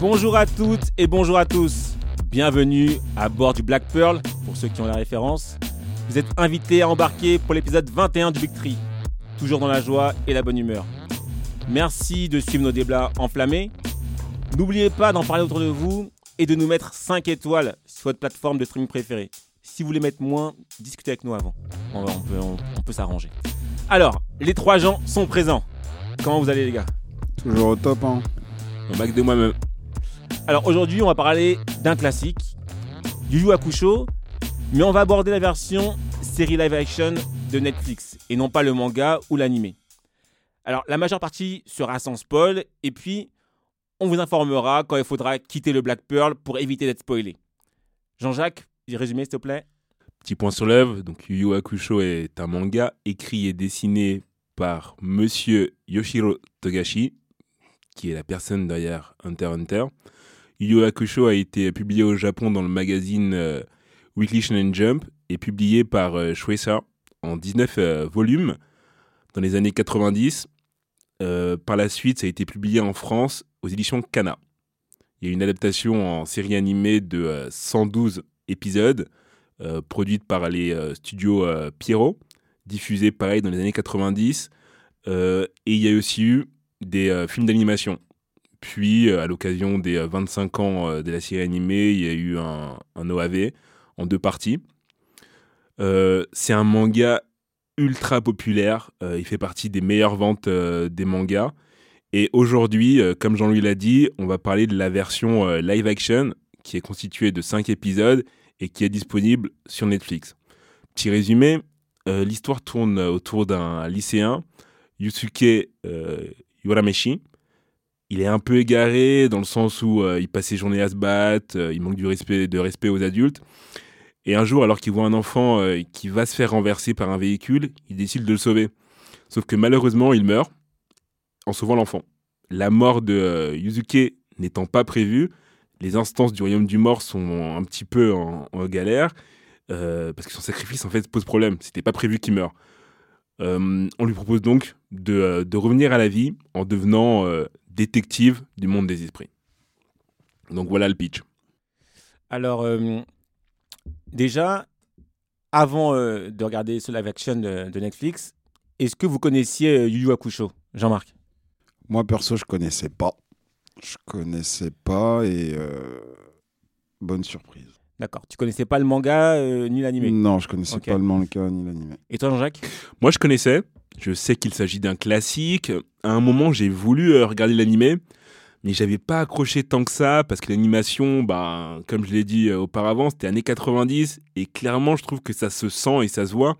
Bonjour à toutes et bonjour à tous. Bienvenue à bord du Black Pearl, pour ceux qui ont la référence. Vous êtes invités à embarquer pour l'épisode 21 du Big Tree. Toujours dans la joie et la bonne humeur. Merci de suivre nos débats enflammés. N'oubliez pas d'en parler autour de vous et de nous mettre 5 étoiles sur votre plateforme de streaming préférée. Si vous voulez mettre moins, discutez avec nous avant. On, va- on peut, on- on peut s'arranger. Alors, les trois gens sont présents. Comment vous allez les gars? Toujours au top, hein. Au bac de moi-même. Alors aujourd'hui, on va parler d'un classique, Yu Yu Hakusho, mais on va aborder la version série live action de Netflix et non pas le manga ou l'animé. Alors la majeure partie sera sans spoil et puis on vous informera quand il faudra quitter le Black Pearl pour éviter d'être spoilé. Jean-Jacques, résumé s'il te plaît. Petit point sur l'œuvre, donc Yu Yu Hakusho est un manga écrit et dessiné par Monsieur Yoshiro Togashi, qui est la personne derrière Hunter Hunter. Yu a été publié au Japon dans le magazine euh, Weekly Shonen Jump et publié par euh, Shueisha en 19 euh, volumes dans les années 90. Euh, par la suite, ça a été publié en France aux éditions Kana. Il y a une adaptation en série animée de euh, 112 épisodes produite par les studios Pierrot, diffusée pareil dans les années 90. Euh, et il y a aussi eu des films d'animation. Puis, euh, à l'occasion des euh, 25 ans euh, de la série animée, il y a eu un, OAV en deux parties. Euh, c'est un manga ultra populaire. Euh, il fait partie des meilleures ventes euh, des mangas. Et aujourd'hui, euh, comme Jean-Louis l'a dit, on va parler de la version euh, live action qui est constituée de 5 épisodes et qui est disponible sur Netflix. Petit résumé, euh, l'histoire tourne autour d'un lycéen, Yusuke euh, Yorameshi. Il est un peu égaré dans le sens où euh, il passe ses journées à se battre, euh, il manque du respect, de respect aux adultes. Et un jour, alors qu'il voit un enfant euh, qui va se faire renverser par un véhicule, il décide de le sauver. Sauf que malheureusement, il meurt en sauvant l'enfant. La mort de Yusuke n'étant pas prévue, les instances du royaume du mort sont un petit peu en, galère parce que son sacrifice en fait pose problème. C'était pas prévu qu'il meure. On lui propose donc de, revenir à la vie en devenant détective du monde des esprits. Donc voilà le pitch. Alors, euh, déjà, avant euh, de regarder ce live action de, de Netflix, est-ce que vous connaissiez euh, Yu Yu Hakusho Jean-Marc? Moi, perso, je connaissais pas. Je connaissais pas et euh, bonne surprise. D'accord. Tu connaissais pas le manga euh, ni l'animé? Non, je connaissais Ok. pas le manga ni l'anime. Et toi, Jean-Jacques? Moi, je connaissais. Je sais qu'il s'agit d'un classique. À un moment, j'ai voulu euh, regarder l'animé, mais j'avais pas accroché tant que ça parce que l'animation, bah, comme je l'ai dit euh, auparavant, c'était années 90 et clairement, je trouve que ça se sent et ça se voit.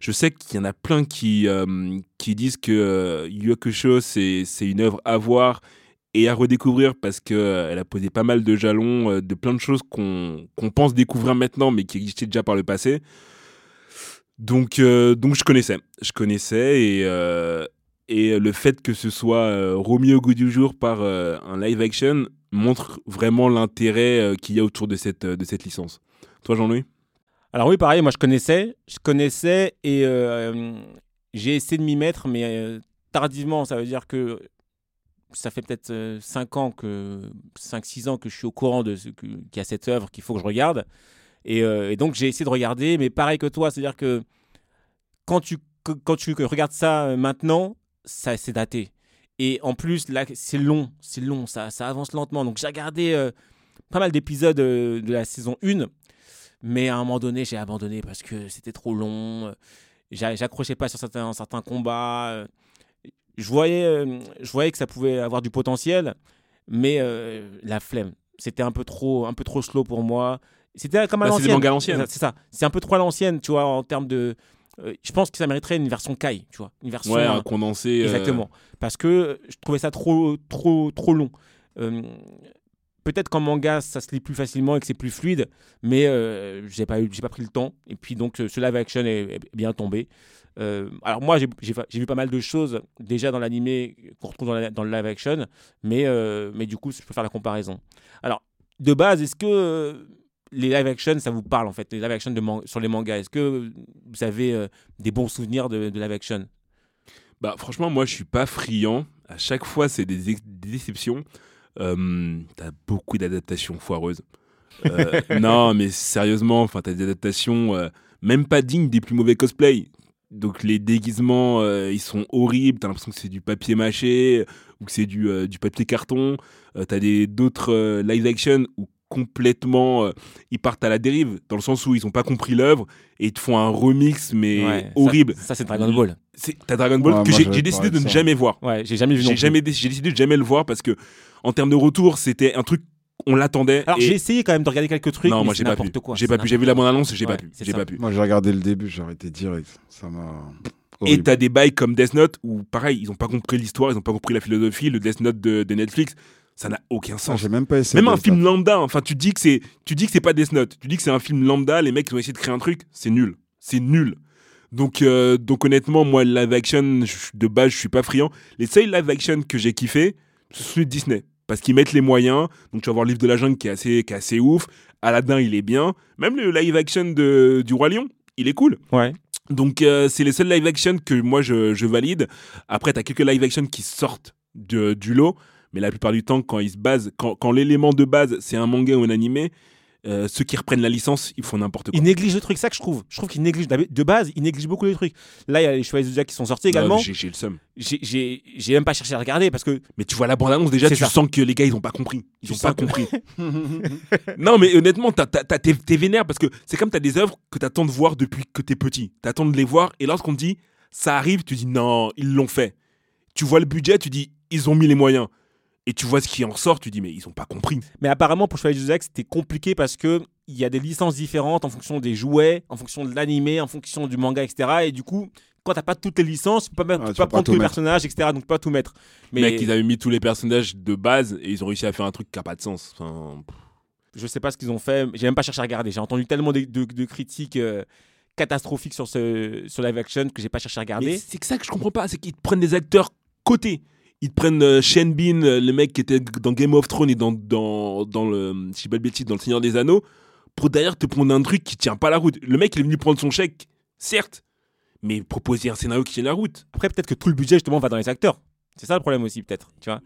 Je sais qu'il y en a plein qui, euh, qui disent que euh, Hakusho, c'est une œuvre à voir et à redécouvrir parce qu'elle a posé pas mal de jalons euh, de plein de choses qu'on qu'on pense découvrir maintenant mais qui existaient déjà par le passé. Donc, euh, donc je connaissais. Je connaissais et, euh, et le fait que ce soit euh, remis au goût du jour par un live action montre vraiment l'intérêt qu'il y a autour de cette, de cette licence. Toi, Jean-Louis? Alors oui, pareil, moi je connaissais, je connaissais et j'ai essayé de m'y mettre, mais tardivement, ça veut dire que ça fait peut-être 5 ans que 5-6 ans que je suis au courant de ce qu'il y a cette œuvre qu'il faut que je regarde. Et, euh, et donc j'ai essayé de regarder, mais pareil que toi, c'est-à-dire que quand tu, quand tu regardes ça euh, maintenant, ça c'est daté. Et en plus, là, c'est long, c'est long, ça, ça avance lentement. Donc j'ai regardé euh, pas mal d'épisodes de la saison 1, mais à un moment donné, j'ai abandonné parce que c'était trop long. j'a- J'accrochais pas sur certains, certains combats. Je voyais, je voyais que ça pouvait avoir du potentiel, mais la flemme. C'était un un peu trop slow pour moi. C'était comme à Bah, c'est des l'ancienne. mangas l'ancienne. C'est ça. C'est un peu trop à l'ancienne, tu vois, en termes de. euh, je pense que ça mériterait une version Kai, tu vois, une version. Ouais, un condensé. euh, Exactement. Parce que je trouvais ça trop, trop, trop long. Euh, Peut-être qu'en manga, ça se lit plus facilement et que c'est plus fluide, mais j'ai pas eu, j'ai pas pris le temps. Et puis donc, ce live action est, est bien tombé. Alors moi, j'ai vu pas mal de choses déjà dans l'animé qu'on retrouve dans, la- dans le live action, mais, mais du coup, je peux faire la comparaison. Alors, de base, est-ce que les live action, ça vous parle en fait, les live action de sur les mangas Est-ce que vous avez euh, des bons souvenirs de, de live action? Bah, franchement, moi, je suis pas friand. À chaque fois, c'est des, ex- des déceptions. Euh, t'as beaucoup d'adaptations foireuses. Euh, non, mais sérieusement, enfin, t'as des adaptations euh, même pas dignes des plus mauvais cosplays. Donc les déguisements, ils sont horribles. T'as l'impression que c'est du papier mâché ou que c'est du, du papier carton. T'as des d'autres live action où complètement euh, ils partent à la dérive dans le sens où ils ont pas compris l'œuvre et ils te font un remix mais Ouais, horrible. Ça, c'est Dragon Ball. C'est t'as Dragon Ball Ouais, que j'ai décidé de ne ça. jamais voir. Ouais, j'ai jamais vu J'ai jamais décidé de jamais le voir parce que en termes de retour, c'était un truc on l'attendait. Alors et- j'ai essayé quand même de regarder quelques trucs. non, mais moi j'ai pas pu. J'ai pas pu. J'ai vu la bande annonce, j'ai Ouais, pas pu. c'est J'ai ça. pas pu. Moi, j'ai regardé le début, j'ai arrêté direct. Ça m'a. Et t'as des bails comme Death Note où pareil, ils ont pas compris l'histoire, ils ont pas compris la philosophie. Le Death Note de, de Netflix, ça n'a aucun Ah, sens. j'ai même pas essayé. Même de un film lambda, enfin tu dis que c'est tu dis que c'est pas Death Note, tu dis que c'est un film lambda, les mecs ils ont essayé de créer un truc, c'est nul. C'est nul. Donc euh, donc honnêtement, moi le live action de base, je suis pas friand. Les seuls live action que j'ai kiffé, ce sont les Disney parce qu'ils mettent les moyens. Donc tu vas voir le livre de la jungle qui est assez qui est assez ouf, Aladdin, il est bien, même le live action de du roi lion, il est cool. Ouais. Donc euh, c'est les seuls live action que moi je, je valide. Après, tu as quelques live action qui sortent de- du lot, mais la plupart du temps, quand ils se basent, quand, quand l'élément de base c'est un manga ou un animé, euh, ceux qui reprennent la licence, ils font n'importe quoi. Il néglige le truc, ça que je trouve. Je trouve qu'il néglige de base, il néglige beaucoup les trucs. Là, il y a les Chevaliers Zodiac qui sont sortis également. J'ai le seum. J'ai- même pas cherché à regarder parce que Mais tu vois la bande-annonce déjà, C'est tu ça. sens que les gars ils ont pas compris. Ils Tu ont pas que- compris. non, mais honnêtement, t'es vénère parce que c'est comme t'as des œuvres que t'attends de voir depuis que t'es petit. T'attends de les voir et lorsqu'on te dit ça arrive, tu dis non, ils l'ont fait. Tu vois le budget, tu dis ils ont mis les moyens. Et tu vois ce qui en ressort, tu dis mais ils ont pas compris. Mais apparemment, pour Chevalier Zodiac, c'était compliqué parce que il y a des licences différentes en fonction des jouets, en fonction de l'animé, en fonction du manga, etc. Et du coup, quand t'as pas toutes les licences, tu peux pas, Ah, tu peux pas prendre tous les personnages, etc. Donc, tu peux pas tout mettre. Mais Mec, ils avaient mis tous les personnages de base et ils ont réussi à faire un truc qui a pas de sens. Enfin, je sais pas ce qu'ils ont fait. J'ai même pas cherché à regarder. J'ai entendu tellement de, de- de critiques euh, catastrophiques sur ce sur live action que j'ai pas cherché à regarder. c'est que ça que je comprends pas, c'est qu'ils te prennent des acteurs cotés. Ils te prennent euh, Sean Bean, euh, le mec qui était dans Game of Thrones et dans, dans, dans le, si pas dans Le Seigneur des Anneaux, pour derrière te prendre un truc qui tient pas la route. Le mec, il est venu prendre son chèque, certes, mais proposer un scénario qui tient la route. Après, peut-être que tout le budget, justement, va dans les acteurs. C'est ça le problème aussi, peut-être. Tu vois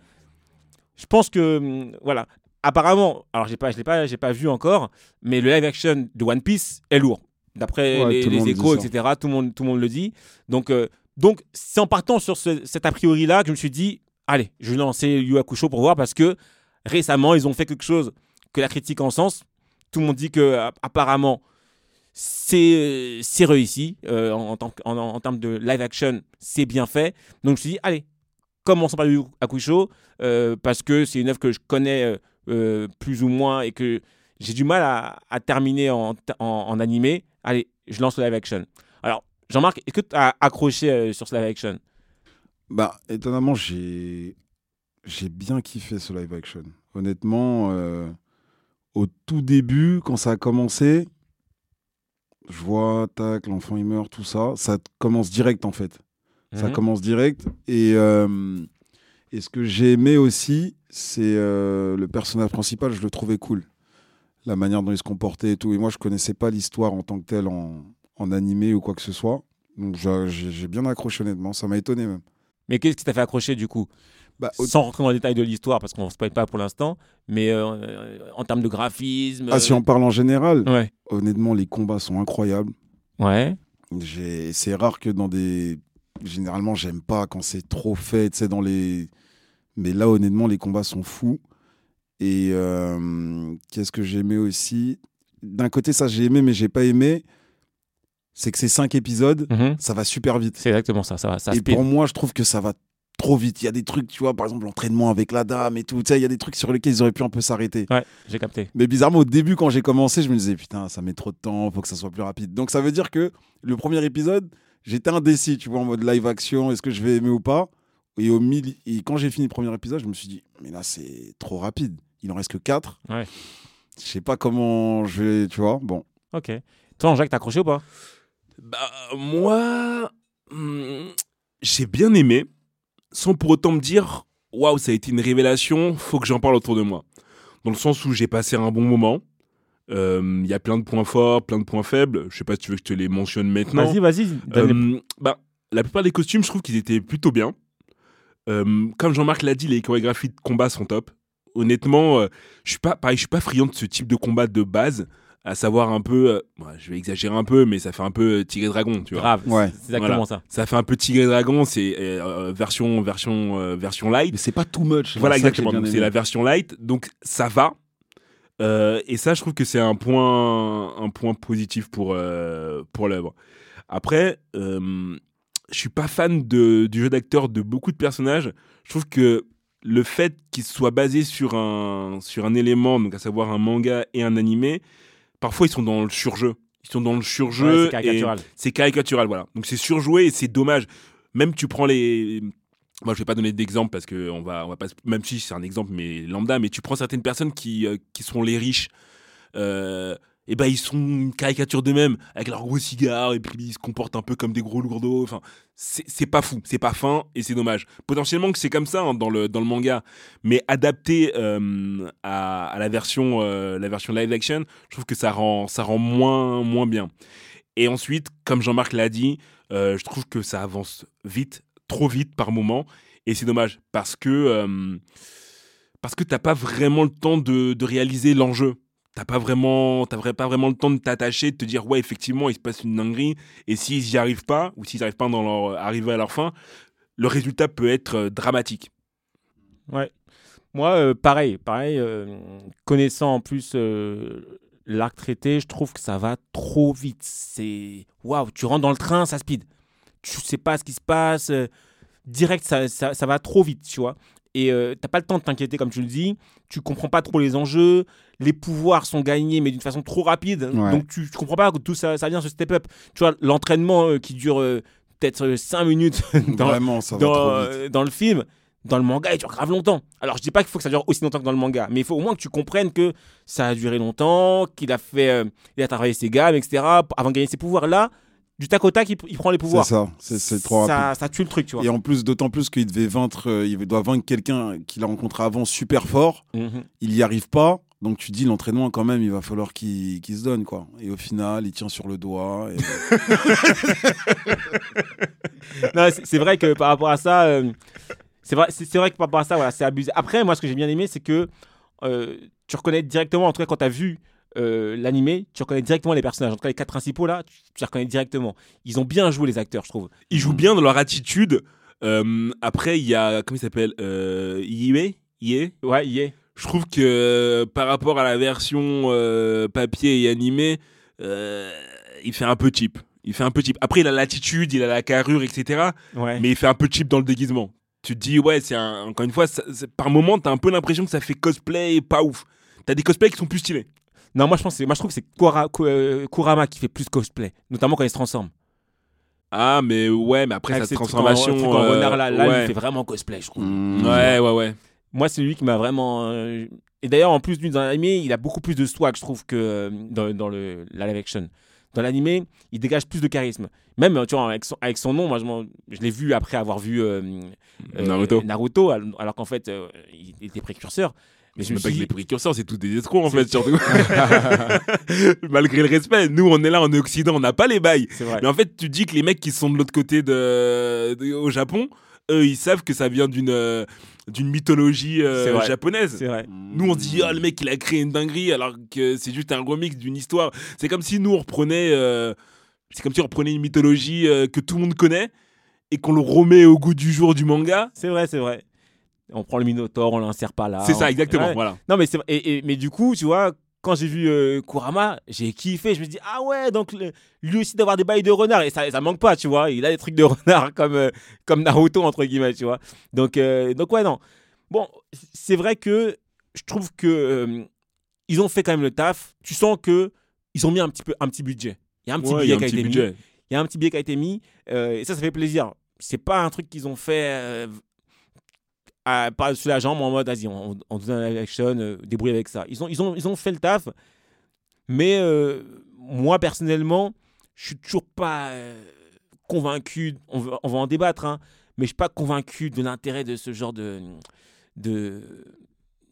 Je pense que, hum, voilà. Apparemment, alors j'ai pas, je l'ai pas, j'ai pas vu encore, mais le live action de One Piece est lourd. D'après Ouais, les, échos, etc., tout le monde, tout le monde le dit. Donc, euh, donc, c'est en partant sur ce- cet a priori là que je me suis dit, allez, je vais lancer Yu pour voir parce que récemment ils ont fait quelque chose que la critique en sens. Tout le monde dit que apparemment c'est réussi euh, en, termes de live action, c'est bien fait. Donc je me suis dit, allez, commençons par Yu Hakusho euh, parce que c'est une œuvre que je connais euh, euh, plus ou moins et que j'ai du mal à, à terminer en, animé. Allez, je lance le live action. Alors, Jean-Marc, est-ce que tu as accroché sur ce live action? Bah, étonnamment, j'ai j'ai bien kiffé ce live action. Honnêtement, euh, au tout début, quand ça a commencé, je vois, tac, l'enfant il meurt, tout ça, ça commence direct en fait. Ça Mhm. commence direct. Et, euh, et ce que j'ai aimé aussi, c'est euh, le personnage principal, je le trouvais cool. La manière dont il se comportait et tout. Et moi, je connaissais pas l'histoire en tant que telle en, en animé ou quoi que ce soit. Donc j'ai bien accroché honnêtement, ça m'a étonné même. Mais qu'est-ce qui t'a fait accrocher du coup? Bah, au- Sans rentrer dans les détails de l'histoire, parce qu'on ne se spoil pas pour l'instant, mais euh, en termes de graphisme. Ah, si on parle en général, euh, Ouais. honnêtement, les combats sont incroyables. Ouais. C'est rare que dans des. Généralement, j'aime pas quand c'est trop fait, tu sais, dans les. Mais là, honnêtement, les combats sont fous. Et euh, qu'est-ce que j'ai aimé aussi? D'un côté, ça, j'ai aimé, mais j'ai pas aimé. C'est que ces cinq épisodes, Mhm. ça va super vite. C'est exactement ça. Ça, va- ça et speed. pour moi, je trouve que ça va trop vite. Il y a des trucs, tu vois, par exemple, l'entraînement avec la dame et tout. Tu sais, il y a des trucs sur lesquels ils auraient pu un peu s'arrêter. Ouais, j'ai capté. Mais bizarrement, au début, quand j'ai commencé, je me disais, putain, ça met trop de temps, faut que ça soit plus rapide. Donc ça veut dire que le premier épisode, j'étais indécis, tu vois, en mode live action, est-ce que je vais aimer ou pas? Et, au milieu, et quand j'ai fini le premier épisode, je me suis dit, mais là, c'est trop rapide. Il en reste que 4. Ouais. Je sais pas comment je vais, tu vois. Bon. Ok. Toi, Jacques, t'as accroché ou pas? Bah, moi, hmm, j'ai bien aimé, sans pour autant me dire, waouh, ça a été une révélation, faut que j'en parle autour de moi. Dans le sens où j'ai passé un bon moment. Euh, Il y a plein de points forts, plein de points faibles. Je sais pas si tu veux que je te les mentionne maintenant. Vas-y, vas-y. les- Euh, bah, la plupart des costumes, je trouve qu'ils étaient plutôt bien. Euh, comme Jean-Marc l'a dit, les chorégraphies de combat sont top. Honnêtement, je suis pas, pareil, je suis pas friand de ce type de combat de base, à savoir un peu, euh, je vais exagérer un peu, mais ça fait un peu euh, tigre et dragon, tu vois. Grave. Ouais. C'est exactement Voilà. ça. Ça fait un peu tigre et dragon, c'est euh, version version euh, version light. Mais c'est pas too much. Voilà exactement. C'est la version light, donc ça va. Euh, et ça, je trouve que c'est un point, un point positif pour, euh, pour l'œuvre. Après, euh, je suis pas fan de, du jeu d'acteur de beaucoup de personnages. Je trouve que le fait qu'il soit basé sur un, sur un élément, donc à savoir un manga et un animé, parfois ils sont dans le surjeu. Ils sont dans le Ouais, surjeu. c'est caricatural. c'est caricatural, voilà. Donc c'est surjoué et c'est dommage. Même tu prends les. Moi, je vais pas donner d'exemple parce que on va, on va pas. Même si c'est un exemple, mais lambda. Mais tu prends certaines personnes qui, euh, qui sont les riches. Euh, et ben ils sont une caricature d'eux-mêmes avec leurs gros cigares et puis ils se comportent un peu comme des gros lourdeaux. Enfin, c'est pas fou, c'est pas fin et c'est dommage. Potentiellement que c'est comme ça hein, dans le dans le manga, mais adapté euh, à, la version euh, la version live action, je trouve que ça rend ça rend moins moins bien. Et ensuite, comme Jean-Marc l'a dit, euh, je trouve que ça avance vite, trop vite par moment, et c'est dommage parce que parce que t'as pas vraiment le temps de, de réaliser l'enjeu. T'as pas vraiment, t'as pas vraiment le temps de t'attacher, de te dire ouais effectivement il se passe une dinguerie, et s'ils y arrivent pas ou s'ils arrivent pas dans arriver à leur fin, le résultat peut être euh, dramatique. Ouais. Moi, euh, pareil, pareil. euh, connaissant en plus l'arc traité, je trouve que ça va trop vite. C'est waouh, tu rentres dans le train, ça speed. Tu sais pas ce qui se passe. direct, ça, ça, ça va trop vite, tu vois. Et euh, t'as pas le temps de t'inquiéter, comme tu le dis. Tu comprends pas trop les enjeux. Les pouvoirs sont gagnés, mais d'une façon trop rapide. Ouais. Donc tu, tu comprends pas que tout ça, ça vient se step up. Tu vois, l'entraînement euh, qui dure euh, peut-être 5 minutes dans, Vraiment, ça va dans, trop vite. dans le film, dans le manga, il dure grave longtemps. Alors je dis pas qu'il faut que ça dure aussi longtemps que dans le manga, mais il faut au moins que tu comprennes que ça a duré longtemps, qu'il a fait, euh, il a travaillé ses gammes, etc. avant de gagner ses pouvoirs. Là, du tac au tac, il, il prend les C'est pouvoirs. ça, c'est c'est trop ça, rapide. ça tue le truc, tu vois. Et en plus, d'autant plus qu'il devait vaincre, euh, il doit vaincre quelqu'un qu'il a rencontré avant super fort. Mhm. Il y arrive pas. Donc tu dis l'entraînement quand même, il va falloir qu'il qu'il se donne quoi. Et au final, il tient sur le doigt. et- Non, c'est c'est vrai que par rapport à ça, euh, c'est vrai, c'est c'est vrai que par rapport à ça, voilà, c'est abusé. Après, moi, ce que j'ai bien aimé, c'est que euh, tu reconnais directement, en tout cas quand tu as vu euh, l'animé, tu reconnais directement les personnages. En tout cas, les quatre principaux là, tu, tu les reconnais directement. Ils ont bien joué les acteurs, je trouve. Ils jouent bien dans leur attitude. Euh, après, il y a comment il s'appelle euh, Yue Ouais, il y est. Je trouve que euh, par rapport à la version euh, papier et animé, euh, il fait un peu cheap. Il fait un peu cheap. Après, il a l'attitude, il a la carrure, etc. Ouais. Mais il fait un peu cheap dans le déguisement. Tu te dis, ouais, c'est un- encore une fois, ça- par moment, t'as un peu l'impression que ça fait cosplay pas ouf. T'as des cosplays qui sont plus stylés. Non, moi je pense, moi je trouve que c'est Kura- Ku- euh, Kurama qui fait plus cosplay, notamment quand il se transforme. Ah, mais ouais, mais après, Avec en- transformation. en euh, renard, là, là, ouais. il fait vraiment cosplay, je trouve. Mm. ouais, ouais, ouais. Moi, c'est lui qui m'a vraiment. euh, Et d'ailleurs, en plus, lui, dans l'animé, il a beaucoup plus de swag, je trouve, que euh, dans, dans le, la live action. Dans l'animé, il dégage plus de charisme. Même, tu vois, avec son, avec son nom, moi, je, l'ai vu après avoir vu euh, Naruto. Naruto, al- alors qu'en fait, il était précurseur. Mais je C'est me même pas que les précurseurs, c'est tous des escrocs en fait, surtout. Malgré le respect, nous on est là en Occident, on n'a pas les bails. Mais en fait, tu dis que les mecs qui sont de l'autre côté de, de- au Japon, eux, ils savent que ça vient d'une euh, d'une mythologie euh, japonaise. Vrai. Nous, on se dit, ah, le mec, il a créé une dinguerie, alors que c'est juste un remix d'une histoire. C'est comme si nous, on reprenait, euh, c'est comme si on reprenait une mythologie euh, que tout le monde connaît et qu'on le remet au goût du jour du manga. C'est vrai, c'est vrai. On prend le Minotaure, on l'insère pas là. c'est ça, On- exactement. Ouais. Voilà. Non, mais c'est et, et- mais du coup, tu vois, quand j'ai vu euh, Kurama, j'ai kiffé. Je me dis, ah ouais, donc le- lui aussi d'avoir des bails de renard. Et ça, ça manque pas, tu vois. Il a des trucs de renard comme, euh, comme Naruto, entre guillemets, tu vois. Donc, euh, donc ouais, non. Bon, c'est vrai que je trouve que euh, ils ont fait quand même le taf. Tu sens que ils ont mis un petit, peu, un petit budget. Il y a un petit Ouais, un qui a petit été mis. budget. Il y a un petit billet qui a été mis et ça, ça fait plaisir. C'est pas un truc qu'ils ont fait euh, à, par-dessus la jambe en mode, vas-y, on, on donne un action, euh, débrouille avec ça. Ils ont, ils, ont, ils ont fait le taf, mais euh, moi, personnellement, je suis toujours pas euh, convaincu, on va, on va en débattre, hein, mais je suis pas convaincu de l'intérêt de ce genre de, de,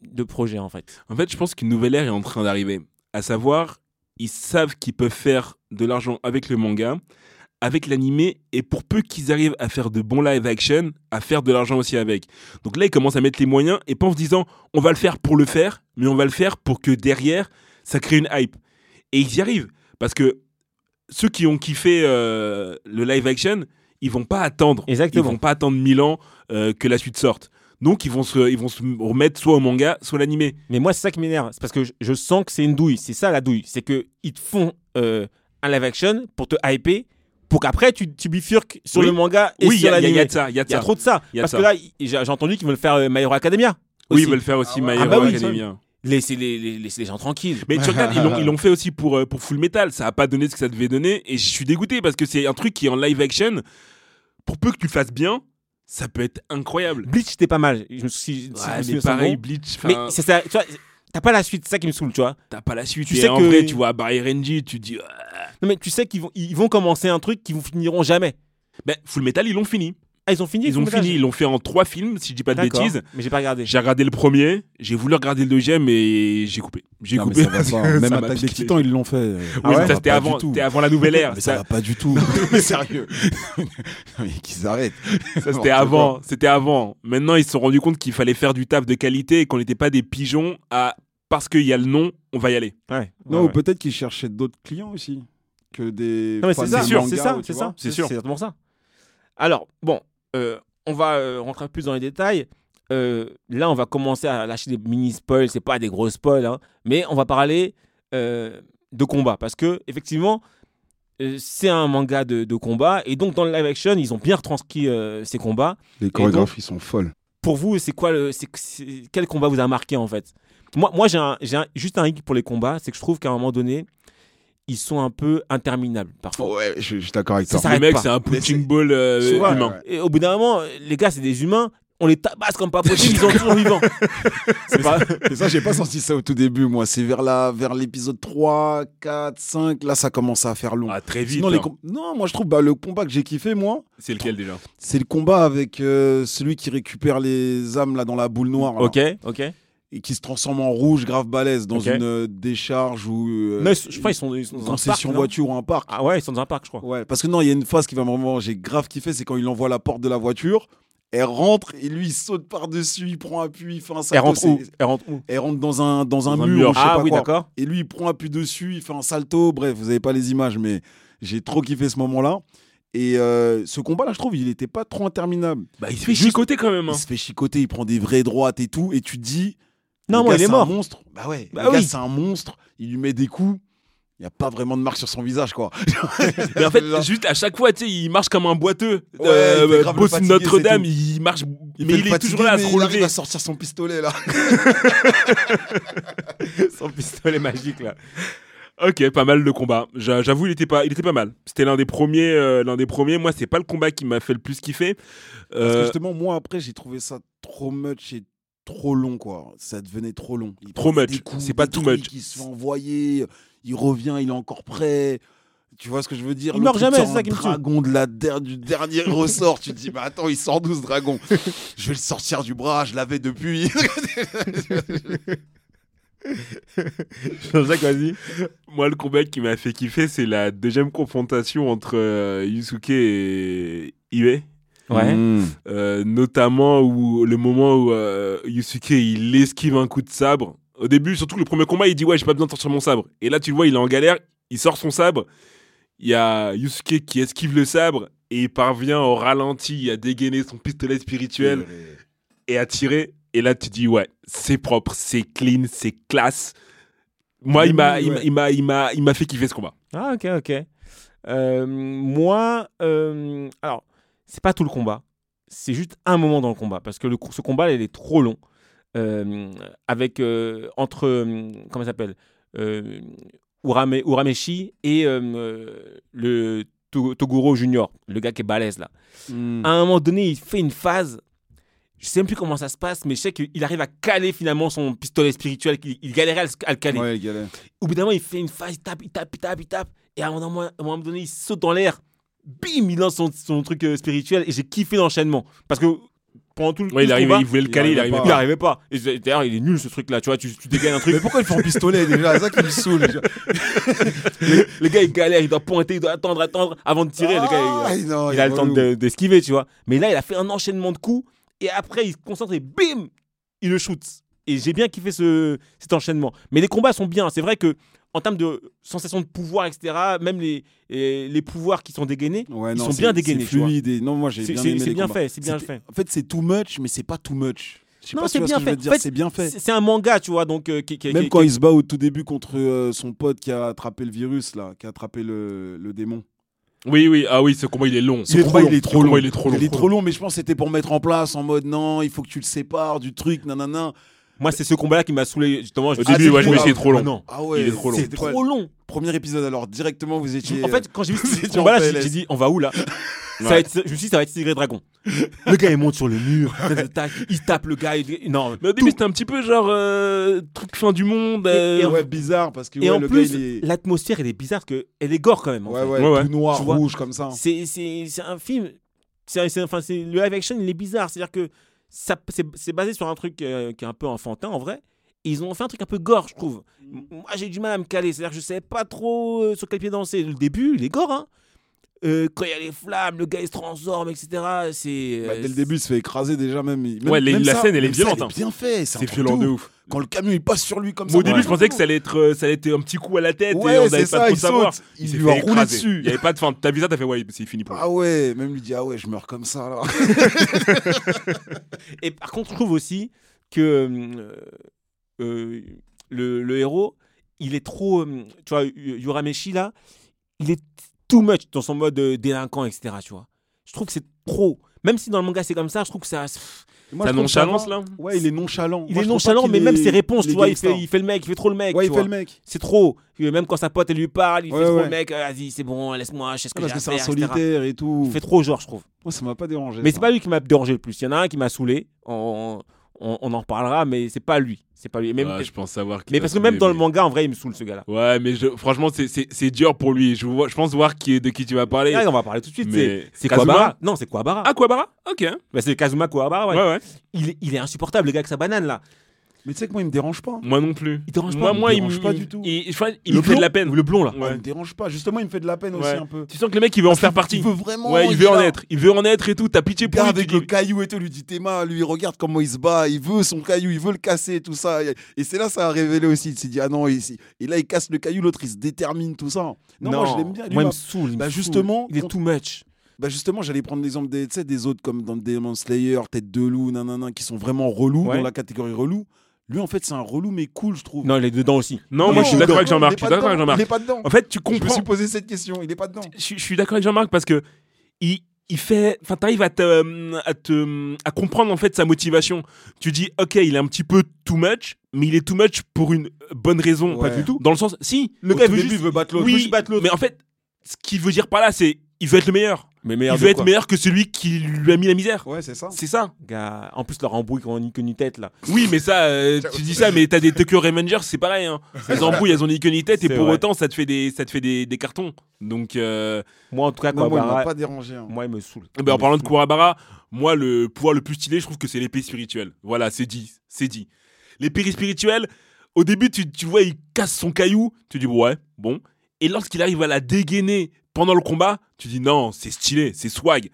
de projet, en fait. En fait, je pense qu'une nouvelle ère est en train d'arriver. À savoir, ils savent qu'ils peuvent faire de l'argent avec le manga, avec l'animé, et pour peu qu'ils arrivent à faire de bons live action, à faire de l'argent aussi avec. Donc là, ils commencent à mettre les moyens et pas en se disant, on va le faire pour le faire, mais on va le faire pour que derrière, ça crée une hype. Et ils y arrivent. Parce que ceux qui ont kiffé euh, le live action, ils vont pas attendre. Exactement. Ils vont pas attendre mille ans euh, que la suite sorte. Donc ils vont se, ils vont se remettre soit au manga, soit l'animé. Mais moi, c'est ça qui m'énerve. C'est parce que je, je sens que c'est une douille. C'est ça la douille. C'est qu'ils te font euh, un live action pour te hyper, pour qu'après tu, tu bifurques sur Oui. le manga et oui, il y, sur l'anime. a de ça. Il y a de Il y a ça. trop de ça. Y a Parce ça. que là, j'ai entendu qu'ils veulent faire euh, My Hero Academia. Oui, ils veulent faire aussi My Ah Hero bah oui, Academia. Laissez les, les, laissez les gens tranquilles. Mais tu regardes, ils l'ont, fait aussi pour, euh, pour Full Metal. Ça a pas donné ce que ça devait donner. Et je suis dégoûté parce que c'est un truc qui est en live action. Pour peu que tu le fasses bien, ça peut être incroyable. Bleach, c'était pas mal. Je me suis, si je me Ouais, mais pareil, bon. Bleach, Mais c'est ça. Tu vois, t'as pas la suite. C'est ça qui me saoule, tu vois. t'as pas la suite. tu et sais en que- vrai, tu vois Barry Renji, tu dis. Ah. Non, mais tu sais qu'ils vont, ils vont commencer un truc qu'ils finiront jamais. Ben, Full Metal, ils l'ont fini. Ah, ils ont fini. Ils ont fini. Ils l'ont fait en trois films, si je dis pas de bêtises. Mais j'ai pas regardé. J'ai regardé le premier, j'ai voulu regarder le deuxième et j'ai coupé. J'ai Non, mais coupé. ça va pas. que Même Attaque des. Titans, ils l'ont fait. euh, va ça, c'était avant, du tout. c'était avant la nouvelle ère. Mais ça, ça va pas du tout. mais sérieux. mais qu'ils arrêtent. ça, c'était avant. C'était avant. Maintenant, ils se sont rendus compte qu'il fallait faire du taf de qualité et qu'on n'était pas des pigeons à parce qu'il y a le nom, on va y aller. Ouais. Non, Ouais, ou ouais. peut-être qu'ils cherchaient d'autres clients aussi. Que des. Non, mais c'est ça, c'est ça, c'est ça, c'est sûr. C'est exactement ça. Alors, bon, euh, on va euh, rentrer plus dans les détails. Euh, là, on va commencer à lâcher des mini spoils, c'est pas des gros spoils, hein, mais on va parler euh, de combat parce que effectivement, euh, c'est un manga de, de combat et donc dans le live action, ils ont bien retranscrit euh, ces combats. Les chorégraphies sont folles. Pour vous, c'est quoi le, quel combat vous a marqué en fait? Moi, moi, j'ai, un- j'ai un- juste un hic pour les combats, c'est que je trouve qu'à un moment donné, ils sont un peu interminables parfois. Ouais, je, je suis d'accord avec Ça toi. s'arrête le mec, pas. c'est un punching ball euh, humain. ouais. Et au bout d'un moment, les gars, c'est des humains. On les tabasse comme pas possible, ils sont toujours vivants. C'est pas. Et ça, j'ai pas senti ça au tout début, moi. C'est vers la, vers l'épisode 3, 4, 5. Là, ça commence à faire long. Ah, très vite. Sinon, les hein. com- non, moi, je trouve bah, le combat que j'ai kiffé, moi, C'est lequel déjà? c'est le combat avec euh, celui qui récupère les âmes là dans la boule noire. là, Ok, ok. Et qui se transforme en rouge, grave balèze, dans une euh, décharge ou. euh, Non, ils- je crois qu'ils sont, ils sont dans un concession voiture ou un parc. Ah ouais, ils sont dans un parc, je crois. Ouais, parce que non, il y a une phase qui va vraiment. J'ai grave kiffé, c'est quand il envoie la porte de la voiture. Elle rentre et lui il saute par-dessus, il prend appui, il fait un salto. Elle rentre où Elle rentre où Elle rentre dans un, dans un Dans un mur, mur. ou je sais Ah pas oui, d'accord. Et lui il prend appui dessus, il fait un salto. Bref, vous avez pas les images, mais j'ai trop kiffé ce moment-là. Et euh, ce combat-là, je trouve, il était pas trop interminable. Bah, il se fait Juste- chicoter quand même. hein. Il se fait chicoter, il prend des vraies droites et tout. Et tu te dis. Non, le moi, il est c'est mort. un monstre. Bah ouais, Bah le gars, c'est un monstre. Il lui met des coups. Il n'y a pas vraiment de marque sur son visage, quoi. Mais en fait, juste à chaque fois, tu sais, il marche comme un boiteux. Ouais, Euh, le boss Notre-Dame, il marche. mais le il est fatigué, toujours là à se Il arrive relever. à sortir son pistolet, là. Son pistolet magique, là. Ok, pas mal de combats. J'a- J'avoue, il était pas, il était pas mal. C'était l'un des premiers, euh, l'un des premiers. Moi, c'est pas le combat qui m'a fait le plus kiffer. Parce que Euh, justement, moi, après, j'ai trouvé ça trop much et trop long, quoi. Ça devenait trop long. Il Trop much. C'est pas too much. Il se fait envoyer, il revient, il est encore prêt. Tu vois ce que je veux dire? Il meurt jamais, c'est ça un qui me tue. dragon de la der- du dernier ressort. tu te dis, mais attends, il sort d'où ce dragon? Je vais le sortir du bras, je l'avais depuis. Jean-Jacques, vas-y. Moi, le combat qui m'a fait kiffer, c'est la deuxième confrontation entre euh, Yusuke et Ue. Ouais. Mmh. Euh, notamment où le moment où euh, Yusuke il esquive un coup de sabre. Au début, surtout le premier combat, il dit ouais j'ai pas besoin de sortir mon sabre. Et là tu le vois, il est en galère, il sort son sabre. Il y a Yusuke qui esquive le sabre et il parvient au ralenti à dégainer son pistolet spirituel et à tirer. Et là tu dis ouais c'est propre, c'est clean, c'est classe. Moi il m'a il m'a- il m'a il m'a il m'a fait kiffer ce combat. Ah, ok, ok. Euh, moi, euh, alors, c'est pas tout le combat. C'est juste un moment dans le combat. Parce que le, ce combat, il est trop long. Euh, avec, euh, entre, euh, comment ça s'appelle Urame, Urameshi et le To- Toguro Junior, le gars qui est balèze là. Mmh. À un moment donné, il fait une phase. Je sais même plus comment ça se passe, mais je sais qu'il arrive à caler finalement son pistolet spirituel. Il, il galérait à le, à le caler. Ouais, galère. Au bout d'un moment, il fait une phase, il tape, il tape, il tape, il tape. Et à un moment, à un moment donné, il saute dans l'air. Bim, il lance son, son truc euh, spirituel. Et j'ai kiffé l'enchaînement. Parce que pendant tout le Ouais, il tout le arrivait, combat, il voulait le caler, il arrivait il pas. arrivait pas. Et d'ailleurs, il est nul ce truc-là. Tu vois, tu, tu dégaines un truc. Mais pourquoi il fait en pistolet déjà? C'est ça qui me saoule. le, le gars, il galère, il doit pointer, il doit attendre, attendre avant de tirer. le gars, il- Ah, non, il, a le temps de- d'esquiver, tu vois. Mais là, il a fait un enchaînement de coups. Et après, il se concentre et bim, il le shoot. Et j'ai bien kiffé ce, cet enchaînement. Mais les combats sont bien. C'est vrai que en termes de sensation de pouvoir, etc., même les, les, pouvoirs qui sont dégainés, Ouais, Ils non, sont bien dégainés, C'est fluide. Et... Non, moi j'ai bien c'est- aimé c'est les bien combats. fait. C'est bien fait. En fait, c'est too much, mais c'est pas too much. Je Non, c'est bien ce fait. dire. En fait, c'est bien fait. C'est un manga, tu vois, donc euh, qui, qui- Même qui- quand qui- il se bat au tout début contre euh, son pote qui a attrapé le virus, là, qui a attrapé le, le démon. Oui, oui, ah oui, ce combat il est long. Ce combat, il est trop long. Il est trop long. Il est trop long, mais je pense que c'était pour mettre en place en mode non, il faut que tu le sépares du truc, nanana. Moi, c'est ce combat-là qui m'a saoulé. Justement, je Au suis début, dit, ouais, je me ah, suis dit trop long. ah non, Ah ouais, Il est trop long. c'est trop long. Premier épisode, alors directement vous étiez. En fait, quand j'ai vu ce combat-là, j'ai dit, on va où là? Ça va être- Je me suis dit, ça va être Tigre et Dragon. Le gars, il monte sur le mur, tac, il tape le gars. il- Non, Mais au début, c'était un petit peu genre euh, truc fin du monde. euh, Et, ouais, bizarre parce que Et ouais, en le plus, il est. l'atmosphère, elle est bizarre parce qu'elle est gore quand même. en Ouais, fait. ouais, Ouais, ouais. tout noir, rouge comme ça. C'est c'est- c'est un film. c'est enfin, c'est- le live action, il est bizarre. C'est-à-dire que c'est basé sur un truc euh, qui est un peu enfantin en vrai. Ils ont fait un truc un peu gore, je trouve. Mm. Moi, j'ai du mal à me caler. C'est-à-dire que je savais pas trop euh, sur quel pied danser. Le début, il est gore, hein. Euh, quand il y a les flammes, le gars il se transforme, etc. C'est. Bah, euh, dès le début, il se fait écraser déjà même. même- Ouais, les- même la ça, scène, elle est même ça, violente, elle hein. bien fait. C'est violent de ouf. Quand le camion il passe sur lui comme ça. Au début, ouais. je pensais que ça allait être, euh, ça allait être un petit coup à la tête et on ça, pas trop il savoir. saute. Il Il s'est lui a fait roulé écraser. dessus. Il n'y avait pas de fin. T'as vu ça, t'as fait ouais, c'est fini pour. Ah ouais, même lui dit ah ouais, je meurs comme ça là. Et par contre, je trouve aussi que euh, euh, le, le héros, il est trop. euh, tu vois, Yurameshi, là, il est too much dans son mode euh, délinquant, etc. Tu vois. Je trouve que c'est trop. Même si dans le manga c'est comme ça, je trouve que ça. Moi, ça nonchalance, là Ouais, il est nonchalant. Il Moi, est nonchalant, mais même ses réponses, tu vois, il fait, il fait le mec, il fait trop le mec. Ouais, il vois. fait le mec. C'est trop. Même quand sa pote elle lui parle, il Ouais, fait trop ouais. le mec. euh, Vas-y, c'est bon, laisse-moi, je sais ce que Parce j'ai à que c'est un solitaire et tout. Il fait trop genre, je trouve. Moi, ça m'a pas dérangé. Mais c'est pas lui qui m'a dérangé le plus. Il y en a un qui m'a saoulé. On, on, on en reparlera, mais c'est pas lui. C'est pas lui. Même- Ouais, je pense savoir. qui mais parce que même dans le manga, en vrai, il me saoule ce gars-là. Ouais, mais je- franchement, c'est- dur pour lui. Je, vois- je pense voir qui de qui tu vas parler. On va parler tout de suite. Mais C'est- Kuwabara. Non, c'est Kuwabara. Ah, Kuwabara Ok. Bah, c'est Kazuma Kuwabara. Ouais. Ouais, ouais. Il, il est insupportable, le gars avec sa banane là. Mais tu sais que moi, il me dérange pas. Moi non plus. Il dérange pas Moi, Il me dérange pas du tout. Il, Le me fait de la peine. Le blond là. Ouais, il me dérange pas. Justement, il me fait de la peine aussi un peu. Tu sens que le mec, il veut en faire partie. Il veut vraiment. Ouais, il veut en être. Il veut en être et tout. T'as pitié pour lui. avec le caillou et tout, lui dit Théma, lui, regarde comment il se bat, il veut son caillou, il veut le casser, tout ça. Et et c'est là, ça a révélé aussi. Il s'est dit, ah non, et, c'est- et là, il casse le caillou, l'autre, il se détermine, tout ça. Non, moi, je l'aime bien. lui, Moi, il me saoule. Bah, justement, il est too much. Bah justement, j'allais prendre l'exemple des, des autres comme dans Demon Slayer, Tête de loup, nanana, qui sont vraiment relous Ouais. dans la catégorie relou. Lui, en fait, c'est un relou, mais cool, je trouve. Non, il est dedans aussi. Non, moi, je suis d'accord avec Jean-Marc. il Je suis pas d'accord avec Jean-Marc. Il est pas dedans. En fait, tu Je me comprends. suis posé cette question, il est pas dedans. je, suis- je suis d'accord avec Jean-Marc parce que il, il fait, enfin, t'arrives à te, à te, à comprendre en fait sa motivation. Tu dis, ok, il est un petit peu too much, mais il est too much pour une bonne raison. Ouais. Pas du tout. Dans le sens, si, Le gars, veut juste. il veut battre l'autre. oui, battre l'autre. mais en fait, ce qu'il veut dire par là, c'est, il veut être le meilleur. Mais Il veut être meilleur que celui qui lui a mis la misère. Ouais, c'est ça. C'est ça. Gars, en plus, leur embrouille quand on n'y que ni tête là. Oui, mais ça, euh, tu dis ça, mais t'as des Tokyo Revengers, c'est pareil. Hein. Les embrouilles, elles ont ni queue ni tête, et pour vrai. autant, ça te fait des, ça te fait des, des cartons. Donc, euh, Moi, en tout cas, Non, moi, il pas dérangé. hein. moi, il me saoule. eh ben, en parlant de Kuwabara, moi, le pouvoir le plus stylé, je trouve que c'est l'épée spirituelle. Voilà, c'est dit, c'est dit. L'épée spirituelle, au début, tu, tu vois, il casse son caillou, tu dis, ouais, bon. Et lorsqu'il arrive à la dégainer pendant le combat, tu dis, non, c'est stylé, c'est swag.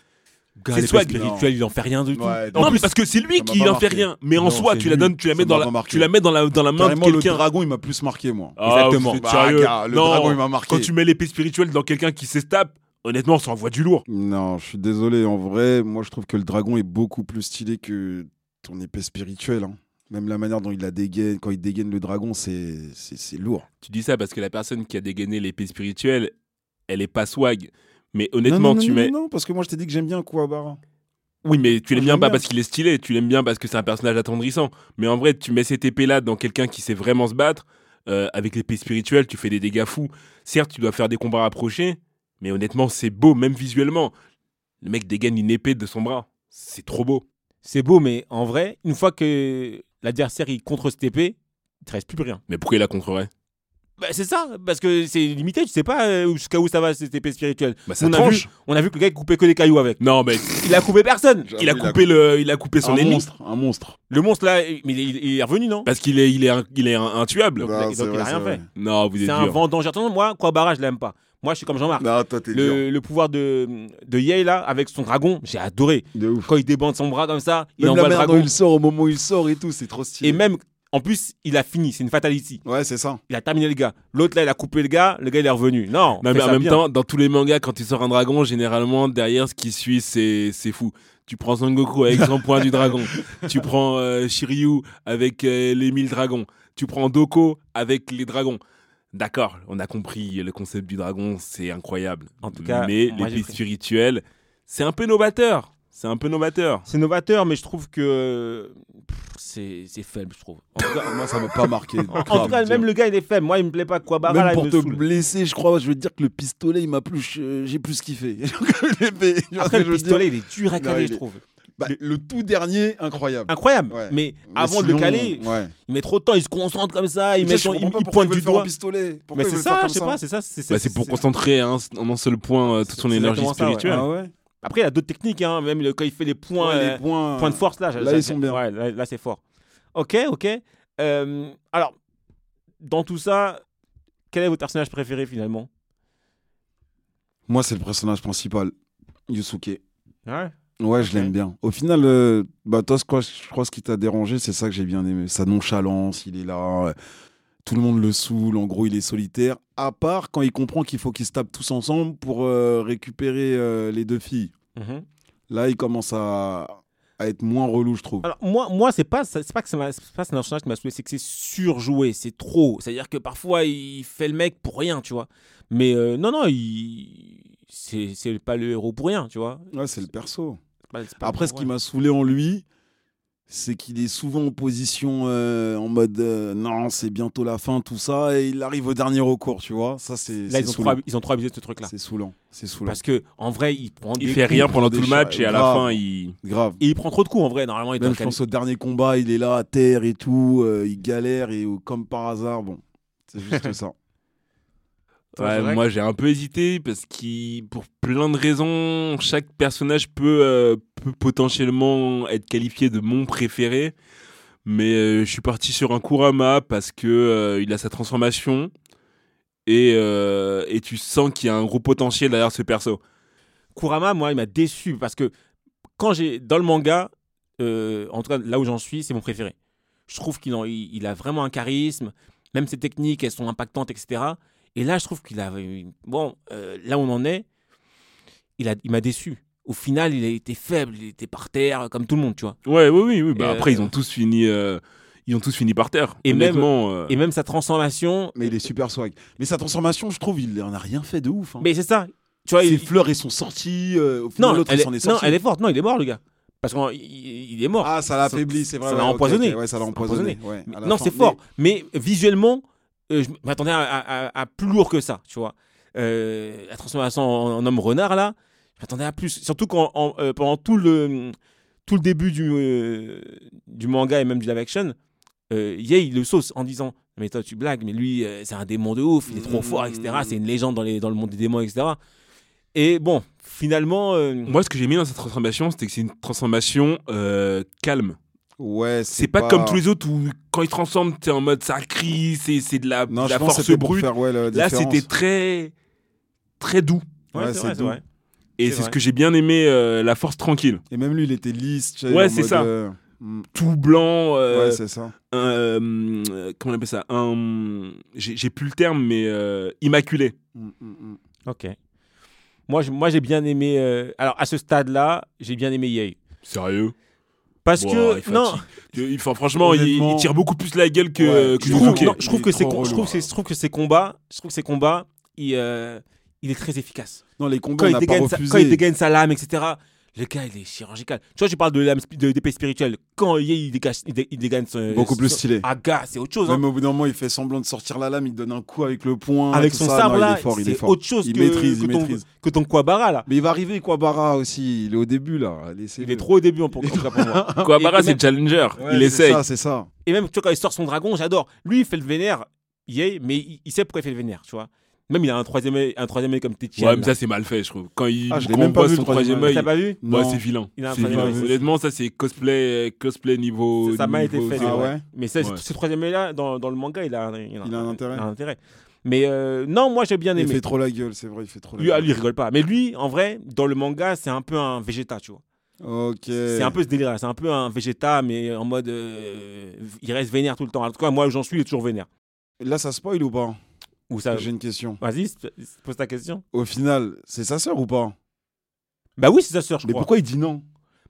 C'est swag. spirituelle, il en fait rien du tout. Ouais, Non, mais plus, parce que c'est lui qui en fait rien. Mais en Non, soi, tu la donnes, tu la mets dans la, marqué. tu la mets dans la, dans la main de Carrément, le quelqu'un. dragon, il m'a plus marqué, moi. Ah, Exactement. Bah, gars, le Non, dragon, il m'a marqué. Quand tu mets l'épée spirituelle dans quelqu'un qui s'estape, honnêtement, ça envoie du lourd. Non, je suis désolé. En vrai, moi, je trouve que le dragon est beaucoup plus stylé que ton épée spirituelle. hein. Même la manière dont il la dégaine, quand il dégaine le dragon, c'est lourd. Tu dis ça parce que la personne qui a dégainé l'épée spirituelle, elle est pas swag. Mais honnêtement, non, tu non, mets. non, non, parce que moi, je t'ai dit que j'aime bien Kouabara. Oui, mais tu l'aimes bien pas bien. parce qu'il est stylé, tu l'aimes bien parce que c'est un personnage attendrissant. Mais en vrai, tu mets cette épée-là dans quelqu'un qui sait vraiment se battre, euh, avec l'épée spirituelle, tu fais des dégâts fous. Certes, tu dois faire des combats rapprochés, mais honnêtement, c'est beau, même visuellement. Le mec dégaine une épée de son bras. C'est trop beau. C'est beau, mais en vrai, une fois que l'adversaire il contre cette épée, il te reste plus rien. Mais pourquoi il la contrerait Bah, c'est ça, parce que c'est limité, tu sais pas euh, jusqu'à où ça va cette épée spirituelle. Bah, ça on, a vu, on a vu que le gars il coupait que des cailloux avec. Non, mais Il a coupé personne. il a coupé, le, il a coupé son un ennemi. monstre, un monstre. Le monstre là, mais il, est- il est revenu, non? Parce qu'il est, il est, un- il est un- intuable. Donc, il a rien fait. vrai. Non, vous êtes C'est un dur. vendange. Attends, moi, Kouabara, je l'aime pas. Moi, je suis comme Jean-Marc. Non, toi, t'es dur. Le, le pouvoir de, de Yei là, avec son dragon, j'ai adoré. De ouf. Quand il débande son bras comme ça, il Même envoie la le dragon. il sort au moment où il sort et tout, c'est trop stylé. Et même, en plus, il a fini, c'est une fatality. Ouais, c'est ça. Il a terminé le gars. L'autre là, il a coupé le gars, le gars il est revenu. Non, mais en même bien. temps, dans tous les mangas, quand tu sors un dragon, généralement, derrière, ce qui suit, c'est c'est fou. Tu prends Son Goku avec son point du dragon. Tu prends euh, Shiryu avec euh, les 1000 dragons. Tu prends Doko avec les dragons. D'accord, on a compris le concept du dragon, c'est incroyable. En tout cas, mais l'épée spirituelle, c'est un peu novateur. C'est un peu novateur. C'est novateur, mais je trouve que c'est c'est faible, je trouve. En tout cas, Moi, ça m'a pas marqué. en- tout cas, même le gars, il est faible. Moi, il me plaît pas. Là, Même pour te saoule. blesser, je crois, je veux dire que le pistolet, il m'a plus, euh, j'ai plus kiffé. Après, le pistolet, dire il est dur à caler, je est- trouve. Bah, le tout dernier, incroyable. Incroyable. Ouais. Mais, Mais avant de le caler, ouais. il met trop de temps, il se concentre comme ça, il, met son- il, il pourquoi pointe du doigt. pistolet. Pourquoi Mais il c'est ça, je sais pas, c'est ça. c'est- Bah, pour concentrer hein, en un seul point euh, toute son énergie spirituelle. Ah ouais Après, il y a d'autres techniques, hein, même le- quand il fait les points, Ouais, euh, les points. points de force, là. Là, ça- ils sont bien. Ouais, là, là, c'est fort. Ok, ok. Euh, alors, dans tout ça, quel est votre personnage préféré finalement? Moi, c'est le personnage principal, Yusuke. Ouais. Ouais, je l'aime bien. Au final, euh, bah, toi, je crois, je crois ce qui t'a dérangé, c'est ça que j'ai bien aimé. Sa nonchalance, il est là, euh, tout le monde le saoule, en gros, il est solitaire. À part quand il comprend qu'il faut qu'ils se tapent tous ensemble pour euh, récupérer euh, les deux filles. Mhm. Là, il commence à, à être moins relou, je trouve. Alors, moi, moi c'est pas, c'est pas que c'est pas un personnage qui m'a saoulé, c'est que c'est surjoué, c'est trop. C'est-à-dire que parfois, il fait le mec pour rien, tu vois. Mais euh, non, non, il. C'est pas le héros pour rien, tu vois. Ouais, c'est le perso. Pas- pas Après, ce qui m'a saoulé en lui, c'est qu'il est souvent en position euh, en mode euh, non, c'est bientôt la fin, tout ça, et il arrive au dernier recours, tu vois. Ça, c'est Là, c'est ils ont, ab- ils ont trop abusé de ce truc-là. C'est saoulant. C'est saoulant. Parce que en vrai, il prend Il des fait coups, rien pendant tout le match et à la fin, il. Grave. Et il prend trop de coups en vrai. Normalement, il Même, je pense au dernier combat, il est là à terre et tout, euh, il galère et comme par hasard, bon, c'est juste ça. Toi, Ouais, moi j'ai un peu hésité parce que pour plein de raisons, chaque personnage peut, euh, potentiellement être qualifié de mon préféré. Mais euh, je suis parti sur un Kurama parce que euh, il a sa transformation et, euh, et tu sens qu'il y a un gros potentiel derrière ce perso. Kurama, moi, il m'a déçu parce que quand j'ai dans le manga, en tout cas là où j'en suis, c'est mon préféré. Je trouve qu'il a vraiment un charisme, même ses techniques, elles sont impactantes, etc. Et là, je trouve qu'il a bon, là où on en est, il il m'a déçu. Au final, il a été faible, il était par terre, comme tout le monde, tu vois. Ouais, oui, oui, oui. Bah, après, euh, ils ont tous fini, euh, ils ont tous fini par terre. Et même- euh, Et même sa transformation, Mais il est super swag. Mais sa transformation, je trouve, il en a rien fait de ouf. hein. mais c'est ça. Tu vois, Ses il, fleurs, elles sont sorties. euh, au final, non, l'autre, elle est, non, elle est forte. Non, il est mort, le gars. Parce qu'il il est mort. Ah, ça l'a affaibli, c'est vrai. ça ouais, l'a empoisonné. Ouais, ça l'a empoisonné. ouais, non, c'est fort. Mais visuellement, euh, je m'attendais à, à- à- à plus lourd que ça, tu vois. Euh, la transformation en, en homme renard, là, je m'attendais à plus. Surtout quand, en- euh, pendant tout le, tout le début du, euh, du manga et même du live action, euh, Yei le sauce en disant Mais toi, tu blagues, mais lui, euh, c'est un démon de ouf, il est trop fort, etc. C'est une légende dans, les, dans le monde des démons, etc. Et bon, finalement. euh, moi, ce que j'ai mis dans cette transformation, c'était que c'est une transformation euh, calme. Ouais, C'est pas, comme tous les autres où quand ils transforment, t'es en mode ça crie, c'est c'est de la, Non, de je la force brute. faire ouais, la Là, c'était très très doux. ouais, Ouais, c'est c'est vrai, c'est doux. vrai. Et C'est ce que j'ai bien aimé, euh, la force tranquille. Et même lui, il était lisse. tu sais, Ouais, c'est ça. euh, mm, Tout blanc. euh, ouais, c'est ça. un, euh, comment on appelle ça un, J'ai j'ai plus le terme, mais euh, immaculé. Mm, mm, mm. Ok. Moi, je- moi j'ai bien aimé. euh, Alors, à ce stade-là, j'ai bien aimé Yei. Sérieux? Parce que. il non, Il, enfin, franchement, il, tire beaucoup plus la gueule que, Ouais, que je trouve, non, je trouve que com- je trouve que ses- je trouve que ses combats, je trouve que ses combats, il, euh, il est très efficace. Non, les combats, Quand on il, pas dégaine sa, refusé. quand il dégaine sa lame, etc. Le gars, il est chirurgical. Tu vois, je parle de de- d'épée spirituelle. Quand Yei, il, dégage, il, dé- il dégaine son. Beaucoup plus son- stylé. Ah, gars, c'est autre chose. hein. Même au bout d'un moment, il fait semblant de sortir la lame, il donne un coup avec le poing. Avec tout son ça. sabre Non, là, il est fort, il est c'est fort. autre chose Il que, maîtrise, que il ton, maîtrise. que ton Kwabara là. Mais il va arriver, Kwabara aussi. Il est au début, là. Il est trop au début en pour, pour moi. Et c'est le challenger. Ouais, il c'est essaye. ça, c'est ça. Et même, tu vois, quand il sort son dragon, j'adore. Lui, il fait le vénère, Yei, mais il, il sait pourquoi il fait le vénère, tu vois. Même il a un troisième œil, un troisième œil comme Tetsuya. Ouais, mais ça, c'est mal fait, je trouve. Quand il Ah, je quand même on pas voit vu, son troisième œil. pas vu ouais, c'est vilain. Il a un vilain. Honnêtement, ça, c'est cosplay, cosplay niveau. Ça, m'a été fait. Ah ouais Mais ça, Ouais. ce troisième œil-là, dans, dans le manga, il a, un- il a, Il a un intérêt. il a un intérêt. Mais euh, non, moi, j'ai bien Il aimé. fait trop la gueule, c'est vrai, il fait trop la Lui, ah, gueule. lui, il rigole pas. Mais lui, en vrai, dans le manga, c'est un peu un Vegeta, tu vois. Ok. C'est un peu ce délire C'est un peu un Vegeta, mais en mode. euh, il reste vénère tout le temps. En tout cas, moi, où j'en suis, il est toujours vénère. Là, ça spoil ou pas? Ou ça. J'ai une question. Vas-y, pose ta question. Au final, c'est sa sœur ou pas? Bah oui, c'est sa sœur, je Mais crois. pourquoi il dit non?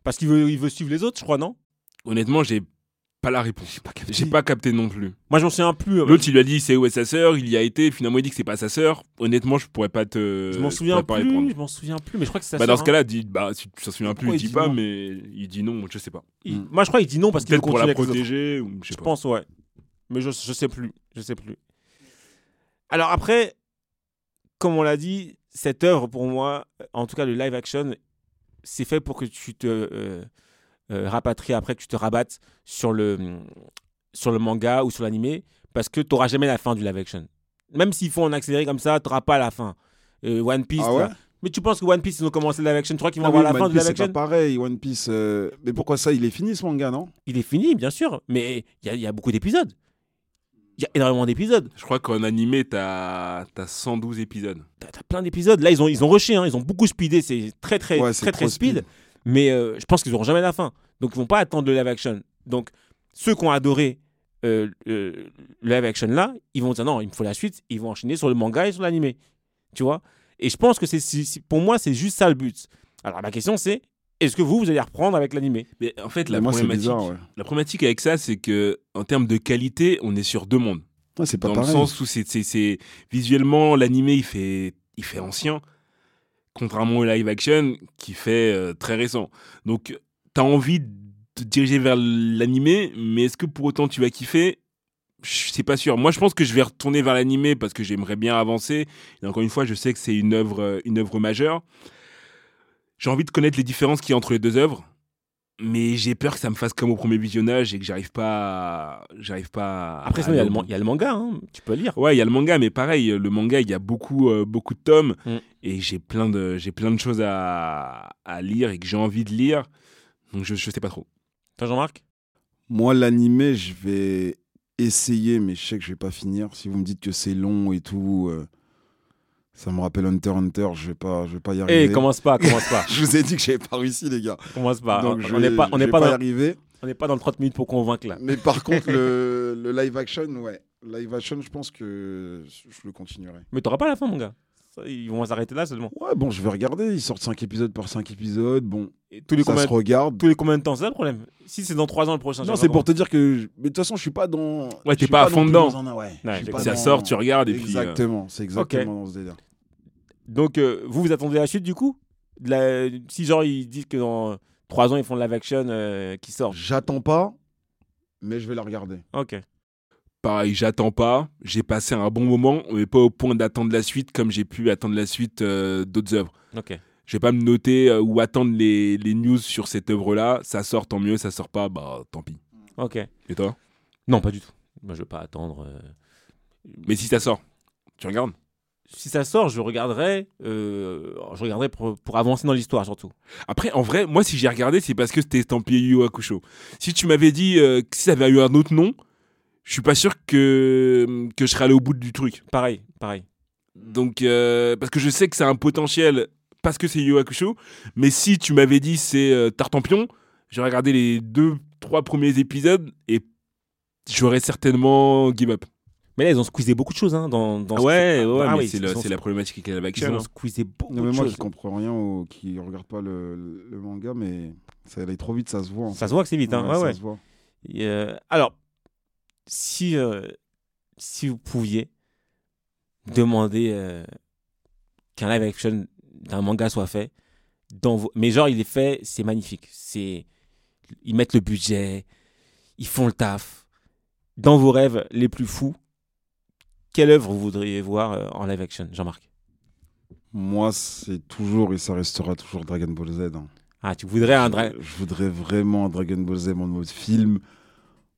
Parce qu'il veut, il veut suivre les autres, je crois, non? Honnêtement, j'ai pas la réponse. J'ai pas capté non plus. Moi, j'en souviens plus. euh, L'autre, il lui a dit c'est où est sa sœur, il y a été, finalement il dit que c'est pas sa sœur. Honnêtement, je pourrais pas te. je m'en je souviens pas plus. répondre. Je m'en souviens plus, mais je crois que c'est sa Bah, sœur. dans ce cas-là, dis, bah, si tu t'en souviens plus, il il dit dit pas, non? mais il dit non, je sais pas. Il- Moi, je crois qu'il dit non parce qu'il veut pour la protéger ou je sais Je pas. pense, ouais. Mais je, je sais plus. Je sais plus. Alors après, comme on l'a dit, cette œuvre, pour moi, en tout cas le live action, c'est fait pour que tu te euh, euh, rapatries après, que tu te rabattes sur le, sur le manga ou sur l'animé, parce que tu n'auras jamais la fin du live action. Même s'ils font en accéléré comme ça, tu n'auras pas la fin. Euh, One Piece, Ah ouais? Mais tu penses que One Piece, ils ont commencé le live action Tu crois qu'ils vont Ah avoir oui, la fin du live c'est action? pas pareil, One Piece. euh, Mais pourquoi ça Il est fini ce manga, non? Il est fini, bien sûr, mais il y a, il y a beaucoup d'épisodes. Il y a énormément d'épisodes. Je crois qu'en animé, t'as as 112 épisodes. T'as t'as plein d'épisodes. Là, ils ont, ils ont rushé, hein. ils ont beaucoup speedé. C'est très, très, Ouais, très, très speed. speed. Mais euh, je pense qu'ils n'auront jamais la fin. Donc, ils vont pas attendre le live action. Donc, ceux qui ont adoré euh, euh, le live action là, ils vont dire non, il me faut la suite. Ils vont enchaîner sur le manga et sur l'animé. Tu vois? Et je pense que c'est, pour moi, c'est juste ça le but. Alors, ma question, c'est est-ce que vous, vous allez reprendre avec l'animé? Mais en fait, la Moi, c'est problématique, bizarre, ouais. la problématique avec ça, c'est que en termes de qualité, on est sur deux mondes. Ouais, c'est pas dans pareil. le sens où c'est, c'est, c'est- visuellement l'animé il fait il fait ancien contrairement au live action qui fait euh, très récent donc t'as envie de te diriger vers l'animé mais est-ce que pour autant tu vas kiffer? Je sais pas sûr moi je pense que je vais retourner vers l'animé parce que j'aimerais bien avancer et encore une fois je sais que c'est une œuvre une œuvre majeure j'ai envie de connaître les différences qu'il y a entre les deux œuvres mais j'ai peur que ça me fasse comme au premier visionnage et que j'arrive pas à- j'arrive pas à- Après, il y, a le y a manga. hein. Tu peux lire. Ouais, il y a le manga, mais pareil, le manga, il y a beaucoup, euh, beaucoup de tomes Mm. et j'ai plein de, j'ai plein de choses à, à lire et que j'ai envie de lire. Donc je, je sais pas trop. Toi, Jean-Marc? Moi, l'animé, je vais essayer, mais je sais que je vais pas finir. Si vous me dites que c'est long et tout, euh, ça me rappelle Hunter Hunter, je vais pas, je vais pas y arriver. Eh, commence pas, commence pas. Je vous ai dit que j'avais pas réussi, les gars. commence pas. Donc, on n'est pas, on n'est pas, dans- arriver. on n'est pas dans le 30 minutes pour convaincre là. Mais par contre, le, le live action, ouais. Live action, je pense que je le continuerai. Mais t'auras pas la fin, mon gars. Ça, Ils vont s'arrêter là seulement. Ouais, bon, je vais regarder. Ils sortent 5 épisodes par 5 épisodes. Bon, Et tous les ça se regarde. tous les combien de temps, c'est ça le problème? Si c'est dans 3 ans le prochain. Non, c'est pour te dire que. je- Mais de toute façon, je suis pas dans. Ouais, t'es suis pas à fond dedans. dans ouais, pas Ça dans- sort, tu regardes et puis. euh, Exactement, c'est exactement dans ce délire. Donc, euh, vous, vous attendez la suite du coup? De la- Si, genre, ils disent que dans 3 ans, ils font le live action euh, qui sort. J'attends pas, mais je vais la regarder. Ok. Pareil, j'attends pas. J'ai passé un bon moment, mais pas au point d'attendre la suite comme j'ai pu attendre la suite euh, d'autres œuvres. Ok. Je vais pas me noter euh, ou attendre les, les news sur cette œuvre-là. Ça sort, tant mieux. Ça sort pas, bah tant pis. Ok. Et toi? Non, pas du tout. Moi, je vais pas attendre. euh. Mais si ça sort, tu regardes Si ça sort, je regarderai. euh, Je regarderai pour, pour avancer dans l'histoire surtout. Après, en vrai, moi, si j'ai regardé, c'est parce que c'était estampillé Yu Hakusho. Si tu m'avais dit euh, que si ça avait eu un autre nom, je suis pas sûr que, que je serais allé au bout du truc. Pareil, pareil. Donc, euh, parce que je sais que c'est un potentiel parce que c'est Yu Hakusho. Mais si tu m'avais dit c'est Tartampion, j'aurais regardé les deux, trois premiers épisodes et j'aurais certainement give up. Mais là, ils ont squeezé beaucoup de choses hein, dans, dans ce- ouais, ouais, Ah mais oui, c'est ils le- ont- c'est la problématique avec la live Ils action. ont hein. squeezé beaucoup Non, mais de moi, choses. je comprends rien aux qui regardent pas le, le manga, mais ça allait trop vite, ça se voit. en Ça fait. se voit que c'est vite. Hein. Ouais, ça ouais. se voit. Et, euh, alors, si, euh, si vous pouviez demander euh, qu'un live action d'un manga soit fait, dans vos... mais genre il est fait, c'est magnifique. C'est ils mettent le budget, ils font le taf. Dans vos rêves les plus fous, quelle œuvre vous voudriez voir euh, en live action, Jean-Marc? Moi, c'est toujours et ça restera toujours Dragon Ball Z. hein. Ah, tu voudrais un dra- Je voudrais vraiment un Dragon Ball Z en mode film,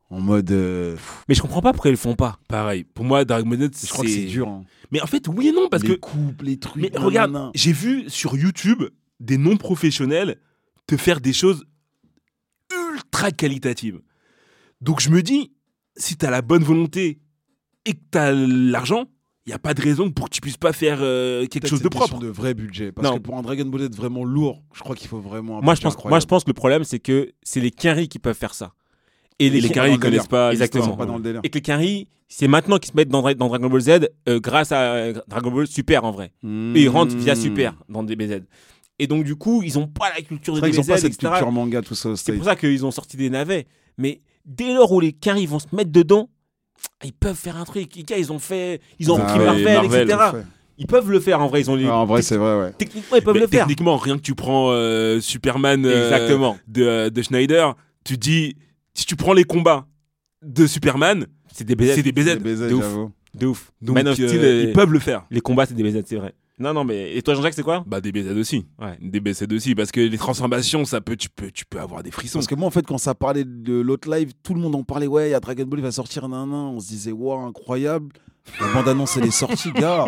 en mode. euh, Mais je comprends pas pourquoi ils le font pas. Pareil. Pour moi, Dragon Ball Z, Je crois que c'est dur. hein. Mais en fait, oui et non, parce les que coupes, les trucs. Mais regarde, j'ai vu sur YouTube des non-professionnels te faire des choses ultra qualitatives. Donc je me dis, si tu as la bonne volonté et que tu as l'argent, il n'y a pas de raison pour que tu puisses pas faire euh, quelque chose de propre. de vrai budget. Parce Non. que pour un Dragon Ball Z vraiment lourd, je crois qu'il faut vraiment un Moi je, pense, moi, je pense que le problème, c'est que c'est les Quinry qui peuvent faire ça. Et Et les pas ils le connaissent pas. Exactement. Ils pas dans le. Et que les Quinry, c'est maintenant qu'ils se mettent dans, Dra- dans Dragon Ball Z euh, grâce à euh, Dragon Ball Super en vrai. Mmh. Et ils rentrent via Super dans DBZ. Et donc du coup, ils ont pas la culture de C'est vrai qu'ils ont DBZ, pas cette etc. culture manga, tout ça. C'est pour ça qu'ils ont sorti des navets. Mais dès lors où les Quinry vont se mettre dedans, ils peuvent faire un truc. Ika, Ils ont fait, ils ont Ah repris ouais, Marvel, Marvel, etc. Fait. Ils peuvent le faire en vrai. Ils ont les... Ah, en vrai, c'est vrai, ouais. Techniquement, ils peuvent Mais le faire. techniquement, rien que tu prends euh, Superman euh, Exactement. de, de Schneider, tu dis, si tu prends les combats de Superman, C'est des BZ. c'est des BZ. BZ, de ouf. j'avoue. De ouf. Donc Man of euh, Steel, euh, ils peuvent le faire. les combats, c'est des BZ, c'est vrai. Non, non, mais. Et toi, Jean-Jacques, c'est quoi? Bah des BZ aussi. Ouais. Des BZ aussi parce que les transformations ça peut tu peux tu peux avoir des frissons. Parce que moi, en fait, quand ça parlait de l'autre live, tout le monde en parlait. Ouais, il y a Dragon Ball, il va sortir, nan, nan. On se disait, waouh, incroyable. La bande-annonce, elle est sortie, gars.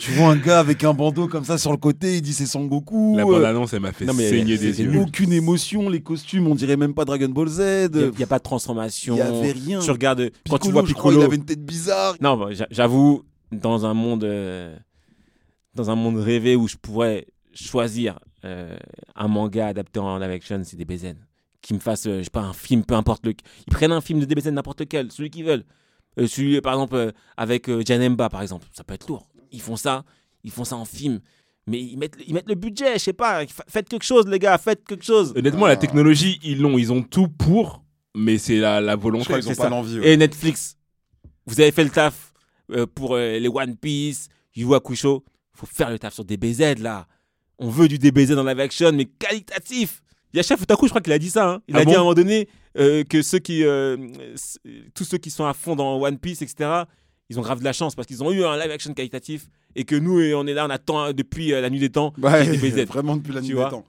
tu vois un gars avec un bandeau comme ça sur le côté, il dit c'est Son Goku. La bande annonce elle m'a fait Non, mais saigner des yeux. aucune émotion, les costumes, on dirait même pas Dragon Ball Z. Il n'y a, pas de transformation. Il y avait rien. Tu regardes. quand tu Piccolo, vois je crois, Piccolo. il avait une tête bizarre. Non, bah, j'a- j'avoue, dans un monde. euh, Dans un monde rêvé où je pourrais choisir euh, un manga adapté en live action, c'est des. Qui me fassent, euh, je sais pas, un film, peu importe le. Ils prennent un film de DBZ, n'importe quel, celui qu'ils veulent. Euh, celui, par exemple, euh, avec euh, Janemba, par exemple. Ça peut être lourd. Ils font ça, ils font ça en film. Mais ils mettent, ils mettent le budget, je sais pas. Fa- Faites quelque chose, les gars, faites quelque chose. Honnêtement la technologie ils l'ont ils ont tout pour mais c'est la, volonté. qu'ils ont pas l'envie. ouais. Et Netflix, vous avez fait le taf euh, pour euh, les One Piece, Yu Yu Hakusho. Faut faire le taf sur DBZ là. On veut du DBZ dans live action, mais qualitatif. Yacha Futaku, je crois qu'il a dit ça. hein. Il Ah a dit à un moment donné euh, que ceux qui, euh, tous ceux qui sont à fond dans One Piece, etc., ils ont grave de la chance parce qu'ils ont eu un live action qualitatif et que nous, on est là, on attend hein, depuis euh, la nuit des temps. Ouais, DBZ. vraiment depuis la nuit des temps.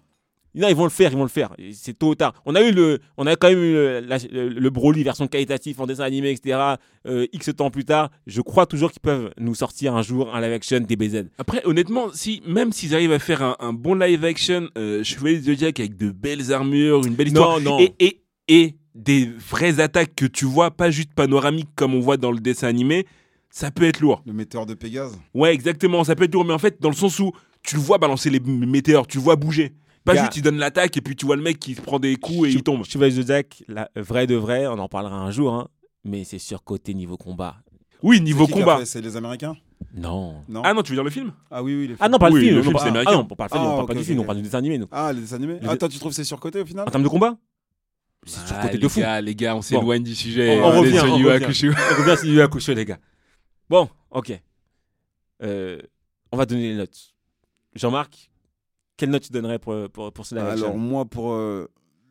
Non, ils vont le faire, ils vont le faire. C'est tôt ou tard. On a eu le, on a quand même eu le, la- le- le Broly version qualitatif en dessin animé, etc. euh, X temps plus tard, je crois toujours qu'ils peuvent nous sortir un jour un live action DBZ. Après honnêtement si même s'ils arrivent à faire un, un bon live action euh, Chevalier du Zodiac avec de belles armures, une belle histoire Non, non. et et et des vraies attaques que tu vois pas juste panoramiques comme on voit dans le dessin animé, ça peut être lourd. Le météore de Pégase. Ouais, exactement, ça peut être lourd, mais en fait, dans le sens où tu le vois balancer les météores, tu le vois bouger. Pas juste, il donne l'attaque et puis tu vois le mec qui se prend des coups et il tombe. Chevalier Zodiac, la vrai de vrai, on en parlera un jour, hein, mais c'est surcoté niveau combat. Oui, niveau combat. C'est les Américains? Non. Non. Ah non, tu veux dire le film? Ah oui, oui. les Ah non, pas le Oui, film. le film, c'est ah américain. non, on parle pas, du film, on Ah, parle pas du film, ok. on parle du dessin animé, nous. Ah, les dessins animés. Les- Ah, toi, tu trouves que c'est surcoté au final? En termes de combat? C'est Ah, surcoté les de fou. Gars, les gars, on s'éloigne du sujet. On- on revient, sur on revient. Hakusho. On revient sur Yu Yu Hakusho, les gars. Bon, ok. Euh, on va donner les notes. Jean-Marc, quelle note tu donnerais pour, pour, pour ce live action Alors, moi, pour euh,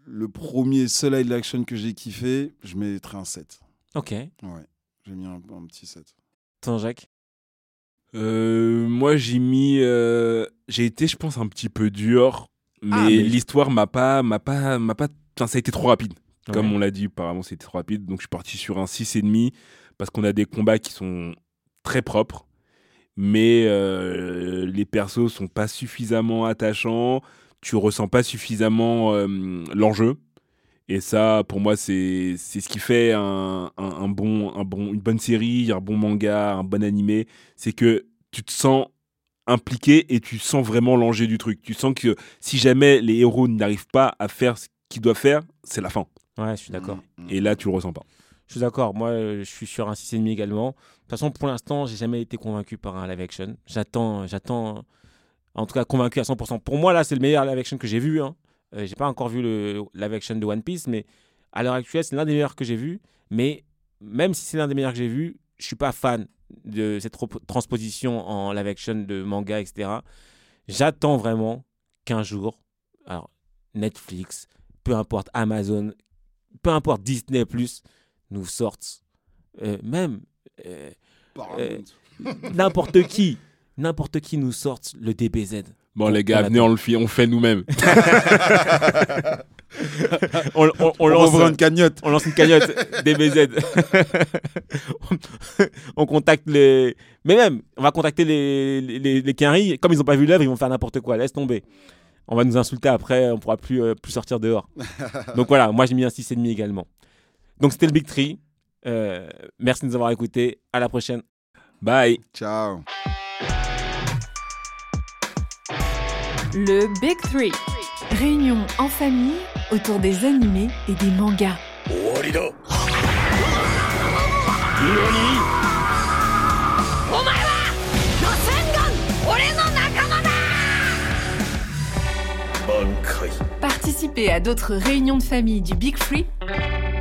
le premier seul live action que j'ai kiffé, je mettrais un 7. Ok. Ouais, j'ai mis un, un petit 7. Jean-Jacques Euh, moi, j'ai mis. euh, j'ai été, je pense, un petit peu dur, mais, Ah, mais- l'histoire m'a pas, m'a pas, m'a pas. Enfin, ça a été trop rapide. Comme on l'a dit, apparemment, c'était trop rapide. Donc, je suis parti sur un 6,5 parce qu'on a des combats qui sont très propres, mais euh, les persos sont pas suffisamment attachants. Tu ressens pas suffisamment euh, l'enjeu. Et ça, pour moi, c'est c'est ce qui fait un, un, un bon, un bon, une bonne série, un bon manga, un bon animé. C'est que tu te sens impliqué et tu sens vraiment l'enjeu du truc. Tu sens que si jamais les héros n'arrivent pas à faire ce qu'ils doivent faire, c'est la fin. Ouais, je suis d'accord. Mm, mm. Et là, tu le ressens pas. Je suis d'accord. Moi, euh, je suis sur un 6,5 également. De toute façon, pour l'instant, j'ai jamais été convaincu par un live action. J'attends, j'attends, en tout cas, convaincu à 100%. Pour moi, là, c'est le meilleur live action que j'ai vu. Hein. Euh, j'ai pas encore vu le live action de One Piece, mais à l'heure actuelle, c'est l'un des meilleurs que j'ai vu. Mais même si c'est l'un des meilleurs que j'ai vu, je suis pas fan de cette transposition en live action de manga, etc. J'attends vraiment qu'un jour, alors Netflix, peu importe Amazon, peu importe Disney nous sortent, euh, même euh, Paramount. n'importe qui, n'importe qui nous sorte le DBZ. Bon, On- les gars, on venez, on le fait, on fait nous-mêmes. On, on- on On lance, ouvre une cagnotte. on lance une cagnotte DBZ. on contacte les. Mais même, on va contacter les, les, les quinries. Comme ils n'ont pas vu l'œuvre, ils vont faire n'importe quoi. Laisse tomber. On va nous insulter après, on pourra plus, euh, plus sortir dehors. Donc voilà, moi j'ai mis un 6,5 également. Donc c'était le Big Tree. Euh, merci de nous avoir écoutés. À la prochaine. Bye. Ciao. Le Big Three. Réunion en famille autour des animés et des mangas. Participez à d'autres réunions de famille du Big Free